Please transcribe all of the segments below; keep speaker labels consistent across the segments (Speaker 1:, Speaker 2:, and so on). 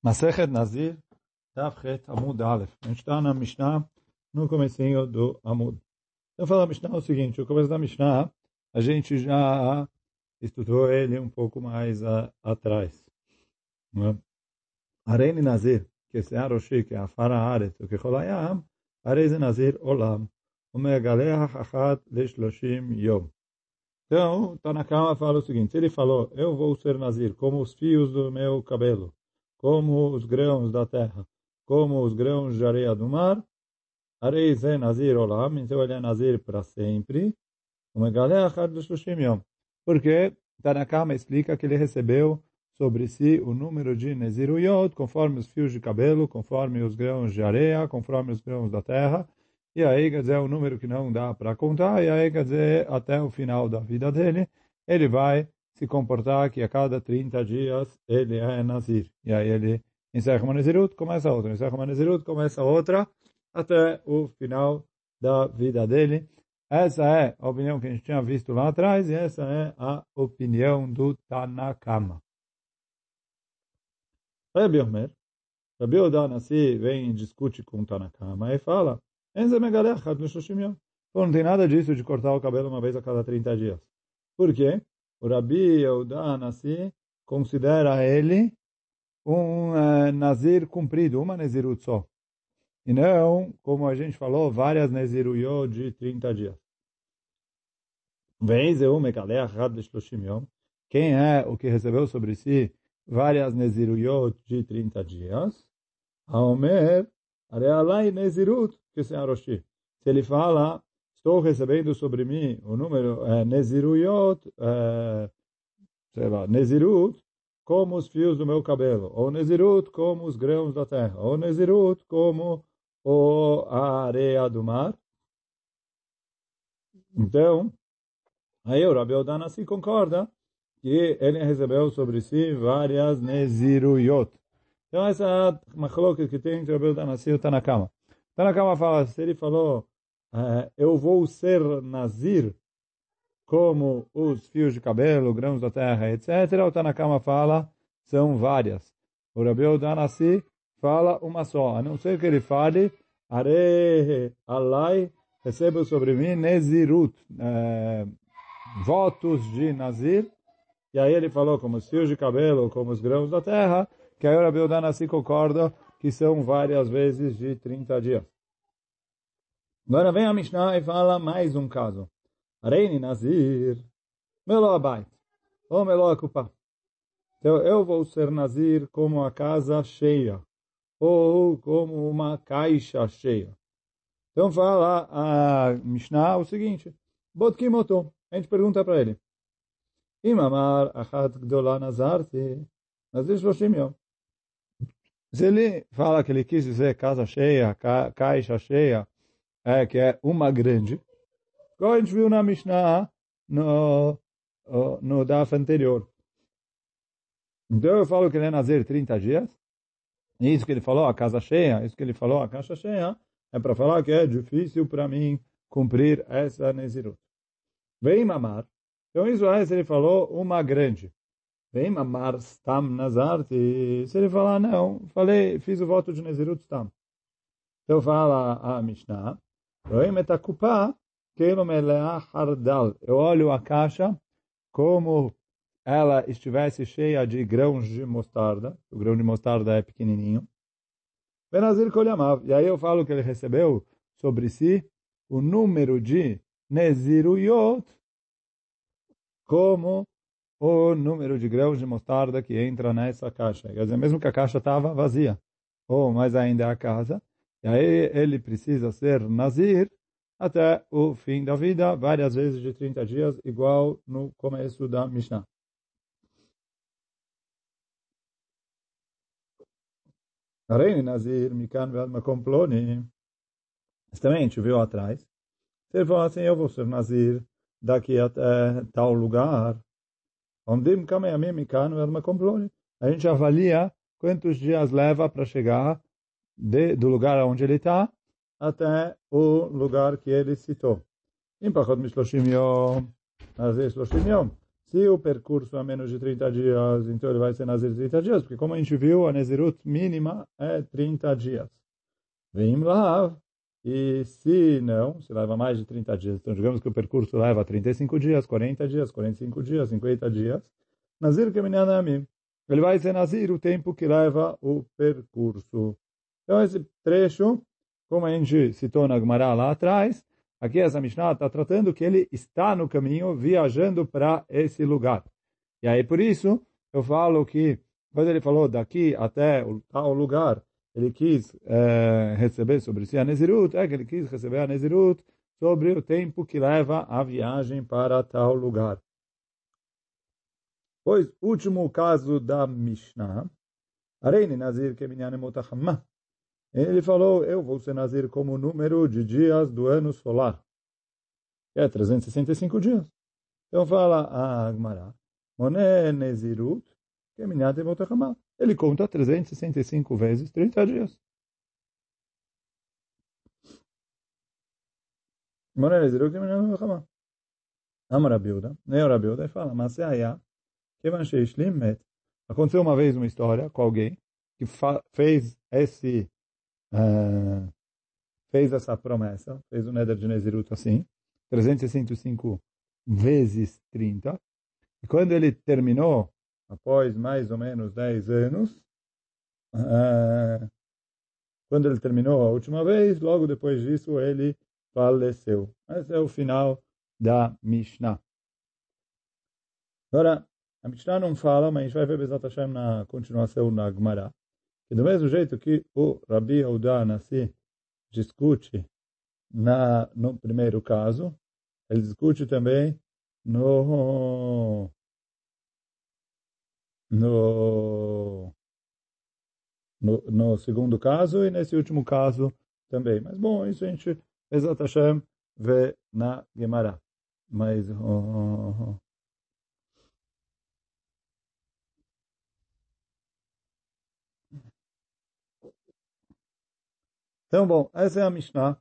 Speaker 1: Masechet Nazir, Tafchet Amud Aleph. A gente está na Mishnah, no comecinho do Amud. Então, fala a Mishnah o seguinte, o começo da Mishnah, a gente já estudou ele um pouco mais a, atrás. É? Areni Nazir, que se Aroshi, que é a Fara Aret, o que Cholayam, Areze Nazir Olam, o Megaleah Achat Leshloshim Yom. Então, Tanakama fala o seguinte, ele falou, eu vou ser Nazir, como os fios do meu cabelo como os grãos da terra, como os grãos de areia do mar. Arei ze nazir olam, então ele é nazir para sempre. Uma galera do Shushim Yom. Porque Tanakama explica que ele recebeu sobre si o número de Neziruyot, conforme os fios de cabelo, conforme os grãos de areia, conforme os grãos da terra. E aí, quer dizer, é um número que não dá para contar, e aí, quer dizer, até o final da vida dele, ele vai se comportar que a cada 30 dias ele é Nazir. E aí ele encerra uma Nazirut, começa outra, encerra uma Nazirut, começa outra, até o final da vida dele. Essa é a opinião que a gente tinha visto lá atrás, e essa é a opinião do Tanakama. Rabi Omer, Rabi Odanassi vem e discute com o Tanakama e fala, não tem nada disso de cortar o cabelo uma vez a cada 30 dias. Por quê? O Rabi Yehuda Nassi considera ele um uh, nazir cumprido, uma nezirut só. E não, como a gente falou, várias neziruyot de 30 dias. Quem é o que recebeu sobre si várias neziruyot de 30 dias? Aomer, arealai nezirut, que se aroshi. Se ele fala, estou recebendo sobre mim o número é, Neziruyot, é, sei lá, Nezirut, como os fios do meu cabelo, ou Nezirut como os grãos da terra, ou Nezirut como o, a areia do mar. Então, aí o Rabi Odana se concorda que ele recebeu sobre si várias Neziruyot. Então essa é a machloket que tem entre o Rabi Odana e o Tanakama. Tanakama fala, se ele falou eu vou ser nazir como os fios de cabelo, grãos da terra, etc. O Tanakama fala, são várias. O Rabi Danassi fala uma só, a não ser que ele fale, Are Alai, recebo sobre mim Nezirut, é, votos de Nazir, e aí ele falou como os fios de cabelo, como os grãos da terra, que aí o Rabi Danassi concorda que são várias vezes de 30 dias. Agora vem a Mishnah e fala mais um caso. Reine Nazir, Melo Abait, ou Melo Akupa. Então eu vou ser Nazir como a casa cheia, ou como uma caixa cheia. Então fala a Mishnah o seguinte, Botkimoto, a gente pergunta para ele, Imamar achat gdola nazarti, Nazir shloshim. Se ele fala que ele quis dizer casa cheia, ca caixa cheia, é, que é uma grande, como a gente viu na Mishnah no, no DAF anterior. Então eu falo que ele é Nazir 30 dias, e isso que ele falou, a casa cheia, isso que ele falou, a caixa cheia, é para falar que é difícil para mim cumprir essa Nezirut. Vem mamar. Então isso é, se ele falou, uma grande. Vem mamar stam nazarti. Se ele falar, não, falei, fiz o voto de Nezirut stam. Então fala a Mishnah, eu olho a caixa como ela estivesse cheia de grãos de mostarda. O grão de mostarda é pequenininho. Benazir Kolyamav. E aí eu falo que ele recebeu sobre si o número de Neziruyot como o número de grãos de mostarda que entra nessa caixa. Quer dizer, mesmo que a caixa estava vazia, ou mais ainda a casa, e aí ele precisa ser Nazir até o fim da vida, várias vezes de 30 dias, igual no começo da Mishnah. Reine Nazir, Mikan Makom Ploni. Também a gente viu atrás. Se ele assim, eu vou ser Nazir daqui até tal lugar. Ondim Kameyamim Mikan Makom Ploni. A gente avalia quantos dias leva para chegar de, do lugar onde ele está até o lugar que ele citou. Em Pachot. Se o percurso é menos de 30 dias, então ele vai ser Nazir 30 dias, porque como a gente viu, a Nezirut mínima é 30 dias. Vem lá, e se não, se leva mais de 30 dias, então digamos que o percurso leva 35 dias, 40 dias, 45 dias, 50 dias, Nazir Keminyanamim. Ele vai ser Nazir o tempo que leva o percurso. Então esse trecho, como a gente citou na Gemara lá atrás, Aqui essa Mishnah está tratando que ele está no caminho, viajando para esse lugar. E aí, por isso, eu falo que, quando ele falou daqui até o tal lugar, ele quis é, receber sobre si a Nezirut, é que ele quis receber a Nezirut sobre o tempo que leva a viagem para tal lugar. Pois, último caso da Mishnah, Areine Nazir Keminyan Motachamah, ele falou, eu vou ser Nazir como o número de dias do ano solar. Que é 365 dias. Então fala a Agmará, Moné Nezirut, é Minyat Ele conta 365 vezes 30 dias. Moné Nezirut, que é Motachamá. Ama Rabiuda, nem o fala, mas se aí, que met. Aconteceu uma vez uma história com alguém que fez esse uh, fez essa promessa, fez o Neder de Nezirut assim, 365 vezes 30. E quando ele terminou, após mais ou menos 10 anos, uh, quando ele terminou a última vez, logo depois disso ele faleceu. Esse é o final da Mishnah. Agora, a Mishnah não fala, mas a gente vai ver Bezat Hashem na continuação na Gemara. E do mesmo jeito que o Rabi Audá Nassi discute na, no primeiro caso, ele discute também no, no, no, no segundo caso e nesse último caso também. Mas bom, isso a gente, Bezat vê na Gemara. Mas... Oh, Então, bom, essa é a Mishnah.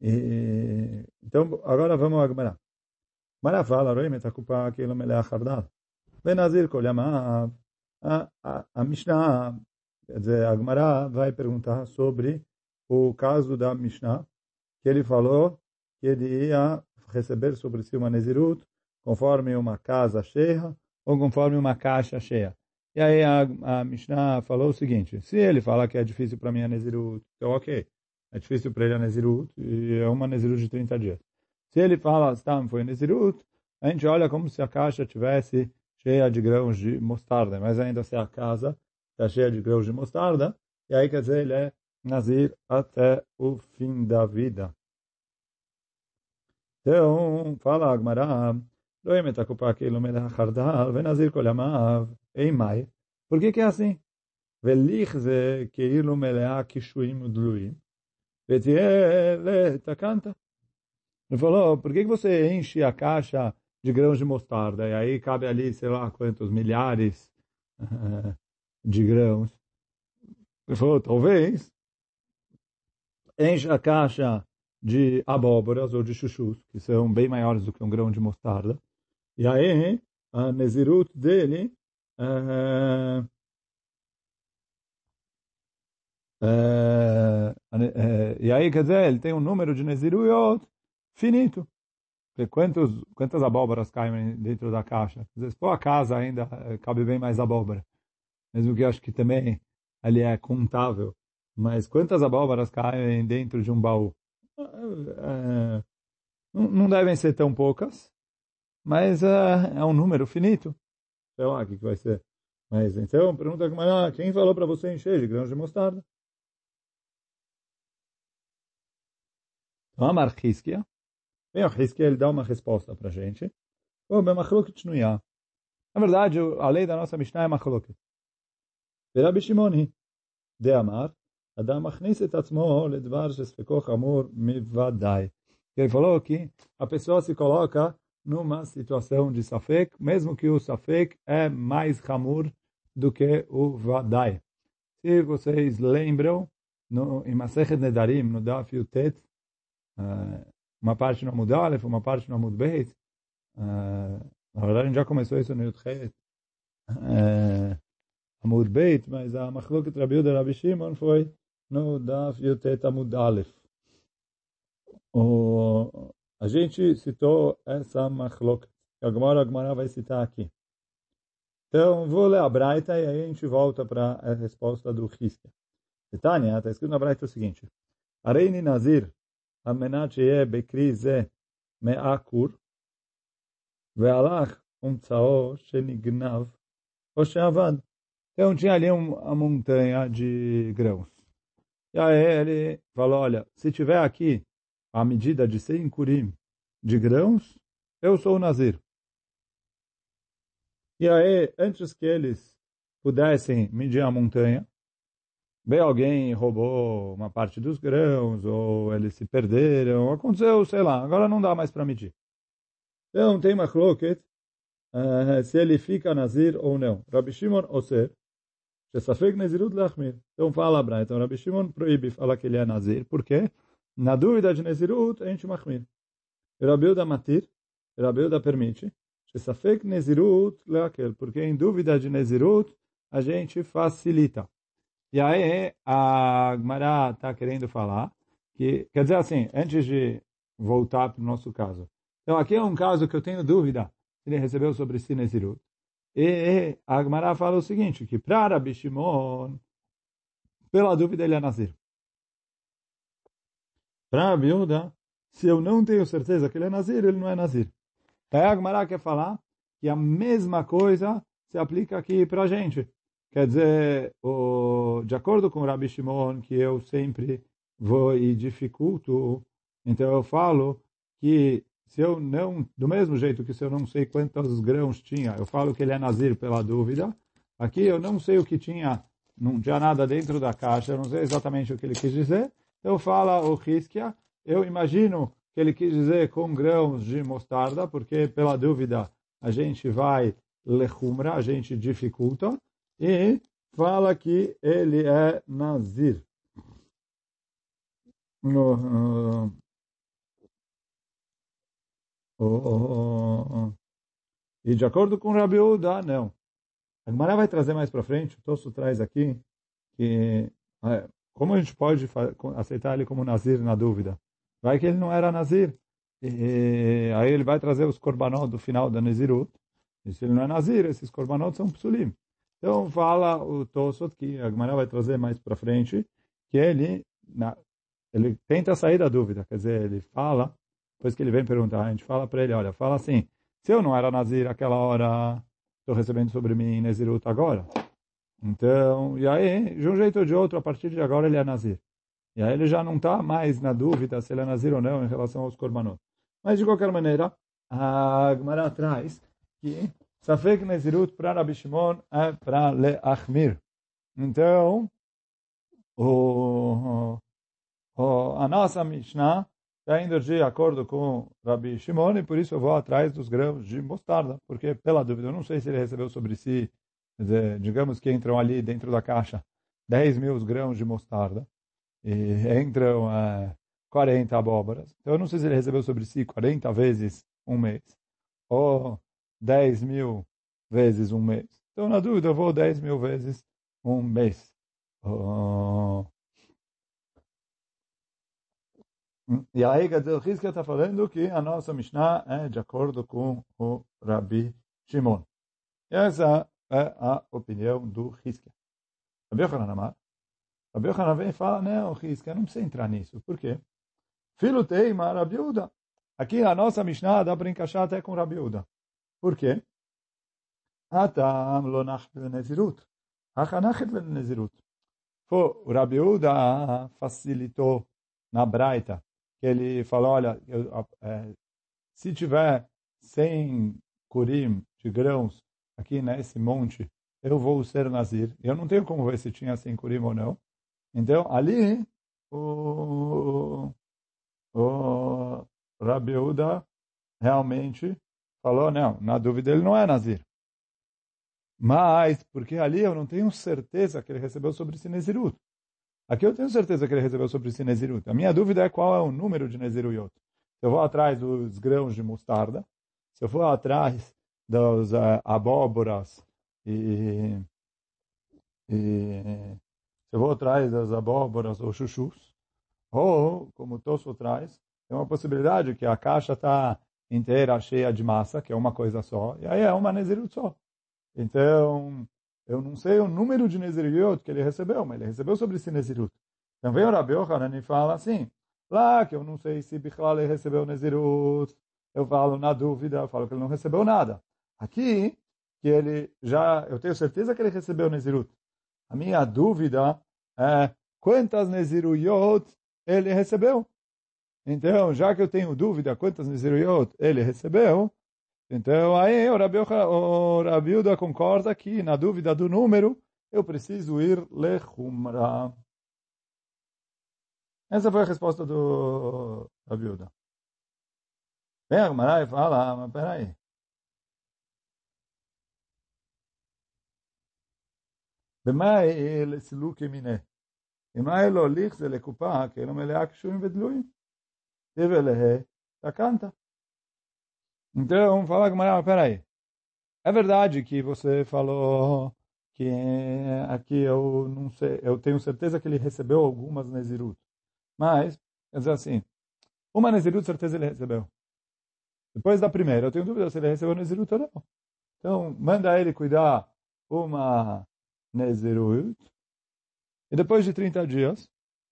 Speaker 1: E, então, agora vamos a Gemara. Gemara fala, Roim et hakupa kilo melech hardal. Benazir kol yamav. A Mishnah, quer dizer, a Gemara vai perguntar sobre o caso da Mishnah, que ele falou que ele ia receber sobre si uma Nezirut conforme uma casa cheia ou conforme uma caixa cheia. E aí a, a Mishnah falou o seguinte, se ele fala que é difícil para mim a Nezirut, então ok, é difícil para ele a Nezirut, e é uma Nezirut de 30 dias. Se ele fala, tá, foi Nezirut, a gente olha como se a caixa tivesse cheia de grãos de mostarda, mas ainda se a casa está cheia de grãos de mostarda, e aí quer dizer, ele é Nazir até o fim da vida. Então, fala Agmará, לא ימת הקופה כאילו מלח חרדל ונזיר כל ימיו אימי. Por que que é assim? וליך זה כאילו מלאה קישואים ודלויים, ותהיה לתקנת. Ele falou, por que, que você enche a caixa de grãos de mostarda? E aí cabe ali, sei lá, quantos milhares de grãos. Ele falou, talvez enche a caixa de abóboras ou de chuchus, que são bem maiores do que um grão de mostarda. e aí, a Nezirut dele é, é, é, e aí, quer dizer, ele tem um número de Neziruyot finito. Quantos, quantas abóboras caem dentro da caixa? Às vezes, a casa ainda eh, cabe bem mais abóbora. Mesmo que eu acho que também ali é contável. Mas quantas abóboras caem dentro de um baú? É, não devem ser tão poucas mas uh, é um número finito. Então, ah, o que, que vai ser? Mas então, pergunta como ah, quem falou para você encher de grãos de mostarda? Então, Amar Hiskia. Bem, o ele dá uma resposta para a gente. bem Bemachloket Shnuya. Na verdade, a lei da nossa Mishnah é Machloket. Verabi Bishimoni, De Amar. Adam Achnis et atzmo ledvar shesfeko chamur mivadai. Ele falou que a pessoa se coloca numa situação de Safek, mesmo que o Safek é mais Hamur do que o Vadai. Se vocês lembram, no, em Masechet Nedarim, no Daf Yutet, uh, uma parte no Amud Aleph, uma parte no Amud Beis, uh, Na verdade, a gente já começou isso no Yudchet, é, Amud Beit, mas a Machloket Rabi Uda Rabi Shimon foi no Daf Yutet Amud Aleph. O, a gente citou essa Machloket, que agora a Gemara vai citar aqui. Então, vou ler a Braita e aí a gente volta para a resposta do Hiska. Tânia, está escrito na Braita o seguinte. Areini Nazir, amenat sheye me'akur, ve'alach umtzao shenignav, o. Então tinha ali um, uma montanha de grãos. E aí ele falou, olha, se tiver aqui a medida de 100 curim de grãos, eu sou o Nazir. E aí, antes que eles pudessem medir a montanha, veio alguém roubou uma parte dos grãos, ou eles se perderam, aconteceu, sei lá, agora não dá mais para medir. Então tem uma cloquet, uh, se ele fica Nazir ou não. Rabbi Shimon Oser, Shesafek Lachmir. Então fala Abra, então Rabbi Shimon proíbe falar que ele é Nazir, por quê? Na dúvida de Nezirut, a gente Machmir. Rabbi Uda Matir, Rabbi Uda permite, Shesafek Nezirut Leakel, porque em dúvida de Nezirut, a gente facilita. E aí a Gmará está querendo falar que, quer dizer assim, antes de voltar para o nosso caso. Então aqui é um caso que eu tenho dúvida ele recebeu sobre si Nezirut. E a Gmará fala o seguinte, que para Rabi Shimon, pela dúvida ele é Nazir. Para Rabi Yehuda, se eu não tenho certeza que ele é Nazir, ele não é Nazir. Aí a Gmará quer falar que a mesma coisa se aplica aqui para a gente. Quer dizer, o, de acordo com o Rabi Shimon, que eu sempre vou e dificulto, então eu falo que se eu não, do mesmo jeito que se eu não sei quantos grãos tinha, eu falo que ele é nazir pela dúvida, aqui eu não sei o que tinha, não tinha nada dentro da caixa, eu não sei exatamente o que ele quis dizer, eu falo o Hiskia, eu imagino que ele quis dizer com grãos de mostarda, porque pela dúvida a gente vai lechumra, a gente dificulta, e fala que ele é nazir. No, uh, Oh, oh, oh, e de acordo com Rabi Uda, não. A Gemara vai trazer mais para frente, o Tosso traz aqui, que é, como a gente pode aceitar ele como Nazir na dúvida? Vai que ele não era Nazir. E, aí ele vai trazer os korbanot do final da Nazirut. E se ele não é Nazir, esses korbanot são psulim. Então fala o Tosot, que a Gemara vai trazer mais para frente, que ele, na, ele tenta sair da dúvida. Quer dizer, ele fala depois que ele vem perguntar, a gente fala para ele, olha, fala assim, se eu não era Nazir aquela hora, estou recebendo sobre mim Nazirut agora. Então, e aí, de um jeito ou de outro, a partir de agora ele é Nazir. E aí ele já não está mais na dúvida se ele é Nazir ou não em relação aos Korbanot. Mas, de qualquer maneira, a Gemara traz que Safek Nazirut para Rabi Shimon é para Leachmir. Então, o, o, a nossa Mishnah está indo de acordo com Rabi Shimon e por isso eu vou atrás dos grãos de mostarda, porque pela dúvida, eu não sei se ele recebeu sobre si, dizer, digamos que entram ali dentro da caixa 10 mil grãos de mostarda e entram é, 40 abóboras. Então eu não sei se ele recebeu sobre si 40 vezes um mês ou 10 mil vezes um mês. Então na dúvida eu vou 10 mil vezes um mês. Oh, E aí, o Rizkia está falando que a nossa Mishnah é de acordo com o Rabi Shimon. Essa é a opinião do Rizkia. Rabi Yochanan Amar. Rabi Yochanan vem e fala, não, Rizkia, não precisa entrar nisso. Por quê? Filho teima Rabi Uda. Aqui a nossa Mishnah dá para encaixar até com Rabi Uda. Por quê? Atam lo nezirut. Achanachet nezirut. O Rabi Uda facilitou na Braita que ele falou, olha, eu, é, se tiver 100 curim de grãos aqui nesse monte, eu vou ser Nazir. Eu não tenho como ver se tinha 100 curim ou não. Então, ali, o, o Rabi Uda realmente falou, não, na dúvida ele não é Nazir. Mas, porque ali eu não tenho certeza que ele recebeu sobre si Nezirut. Aqui eu tenho certeza que ele recebeu sobre si Nezirut. A minha dúvida é qual é o número de Neziruyot. Se eu vou atrás dos grãos de mostarda, se eu for atrás das uh, abóboras e, e se vou atrás das abóboras ou chuchus, ou, como Tosso traz, tem uma possibilidade que a caixa está inteira cheia de massa, que é uma coisa só, e aí é uma Nezirut só. Então, eu não sei o número de Nezirut que ele recebeu, mas ele recebeu sobre esse Nezirut. Então vem o Rabi Yohanan e fala assim, lá que eu não sei se Bichlal recebeu Nezirut, eu falo na dúvida, eu falo que ele não recebeu nada. Aqui, que ele já, eu tenho certeza que ele recebeu Nezirut. A minha dúvida é quantas Neziruyot ele recebeu. Então, já que eu tenho dúvida quantas Neziruyot ele recebeu, então aí o Rabi, o Rabiuda concorda que na dúvida do número eu preciso ir lechumra. Essa foi a resposta do Rabiuda. Vem a Gemara e fala, mas peraí. במה לסילוק ימינה? אם היה לו הליך זה לקופה, כי אינו מלאה קשורים ודלויים. תבלה, תקנת. Então, fala com Maria, peraí. É verdade que você falou que aqui eu não sei, eu tenho certeza que ele recebeu algumas Nezirut. Mas, quer dizer assim, uma Nezirut certeza ele recebeu. Depois da primeira, eu tenho dúvida se ele recebeu Nezirut ou não. Então, manda ele cuidar uma Nezirut. E depois de 30 dias,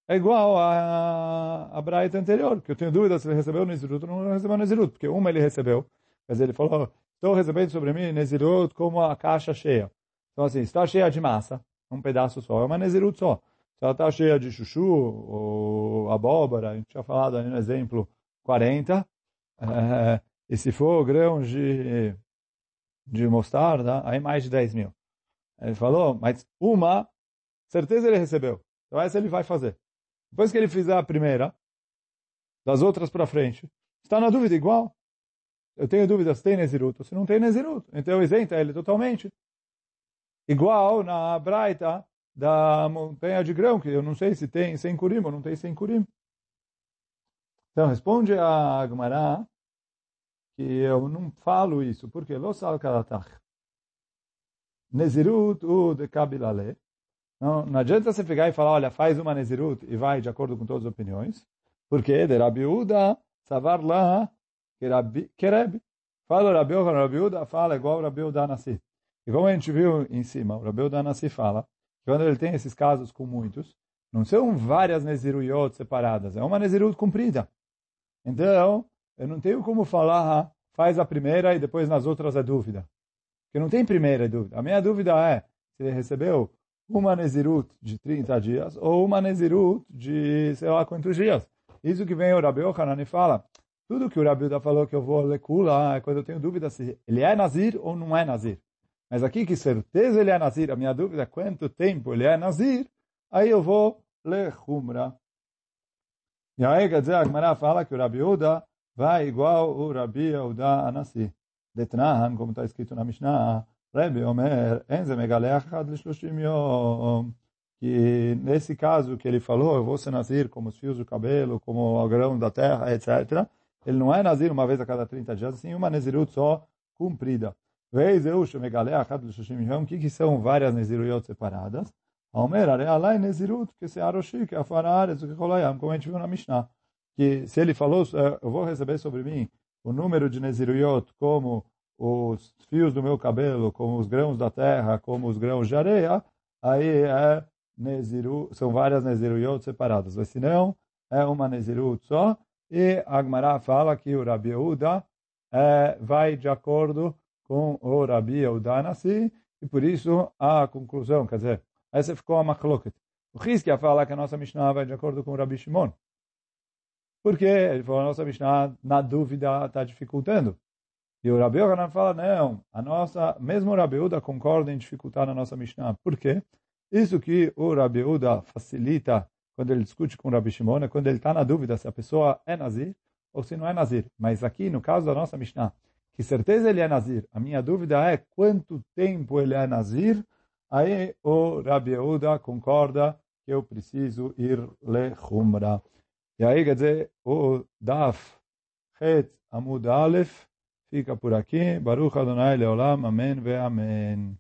Speaker 1: é igual a, a Braita anterior, que eu tenho dúvida se ele recebeu Nezirut ou não recebeu Nezirut, porque uma ele recebeu, mas ele falou, estou recebendo sobre mim Nezirut como a caixa cheia. Então assim, está cheia de massa, um pedaço só, é uma Nezirut só. Se ela está cheia de chuchu ou abóbora, a gente tinha falado aí no exemplo 40, é, e se for grão de, de mostarda, aí mais de 10 mil. Ele falou, mas uma, certeza ele recebeu. Então essa ele vai fazer. Depois que ele fizer a primeira, das outras para frente, está na dúvida igual? Eu tenho dúvida se tem Nezirut ou se não tem Nezirut. Então isenta ele totalmente. Igual na Braita da montanha de grão, que eu não sei se tem sem curim ou não tem sem curim. Então responde a Agmará que eu não falo isso, porque lo sal kalatach. Nezirut u de kabilale. Não, não adianta você pegar e falar, olha, faz uma Nezirut e vai de acordo com todas as opiniões, porque de Rabi Uda, savar lá, Rabi. Fala Rabi Uda, Rabi Uda fala igual Rabi Uda Nassi. E como a gente viu em cima, o Rabi Uda Nassi fala, que quando ele tem esses casos com muitos, não são várias Neziruyot separadas, é uma Nezirut cumprida. Então, eu não tenho como falar, faz a primeira e depois nas outras é dúvida. Porque não tem primeira dúvida. A minha dúvida é se ele recebeu uma Nezirut de 30 dias ou uma Nezirut de sei lá quantos dias. Isso que vem o Rabi Yohanan e fala, tudo que o Rabi Uda falou que eu vou lecula é quando eu tenho dúvida se ele é Nazir ou não é Nazir. Mas aqui que certeza ele é Nazir, a minha dúvida é quanto tempo ele é Nazir, aí eu vou ler Humra. E aí quer dizer, a Gemara fala que o Rabi Uda vai igual o Rabi Uda Anassi. Detnan, como está escrito na Mishnah, Rebbe Omer, Enze Megaleach Lishloshim Yom, que nesse caso que ele falou, eu vou ser nazir como os fios do cabelo, como o grão da terra, etc., ele não é nazir uma vez a cada 30 dias, sim uma nezirut só cumprida. Vez eu, Shemegaleach Lishloshim Yom, que que são várias neziruyot separadas? Omer, Arealai Nezirut, que se aroshi, que afarares, que kolayam, como a gente viu na Mishnah. Que se ele falou, eu vou receber sobre mim o número de Neziruyot como os fios do meu cabelo, como os grãos da terra, como os grãos de areia, aí é Neziru, são várias Neziruyot separadas. Mas se não, é uma Nezirut só. E Agmará fala que o Rabi Uda é, vai de acordo com o Rabi Uda Nassi, e por isso a conclusão, quer dizer, essa ficou a Machloket. O Rizkia fala que a nossa Mishnah vai de acordo com o Rabi Shimon. Porque ele falou, a nossa Mishnah, na dúvida, está dificultando. E o Rabi Yohanan fala, não, a nossa, mesmo o Rabi Uda concorda em dificultar a nossa Mishnah. Por quê? Isso que o Rabi Uda facilita quando ele discute com o Rabi Shimon, é quando ele está na dúvida se a pessoa é Nazir ou se não é Nazir. Mas aqui, no caso da nossa Mishnah, que certeza ele é Nazir, a minha dúvida é quanto tempo ele é Nazir, aí o Rabi Uda concorda que eu preciso ir le Humra. Quer dizer, o Daf Het Amud Aleph fica por aqui. Baruch Adonai Leolam. Amém ve Amém.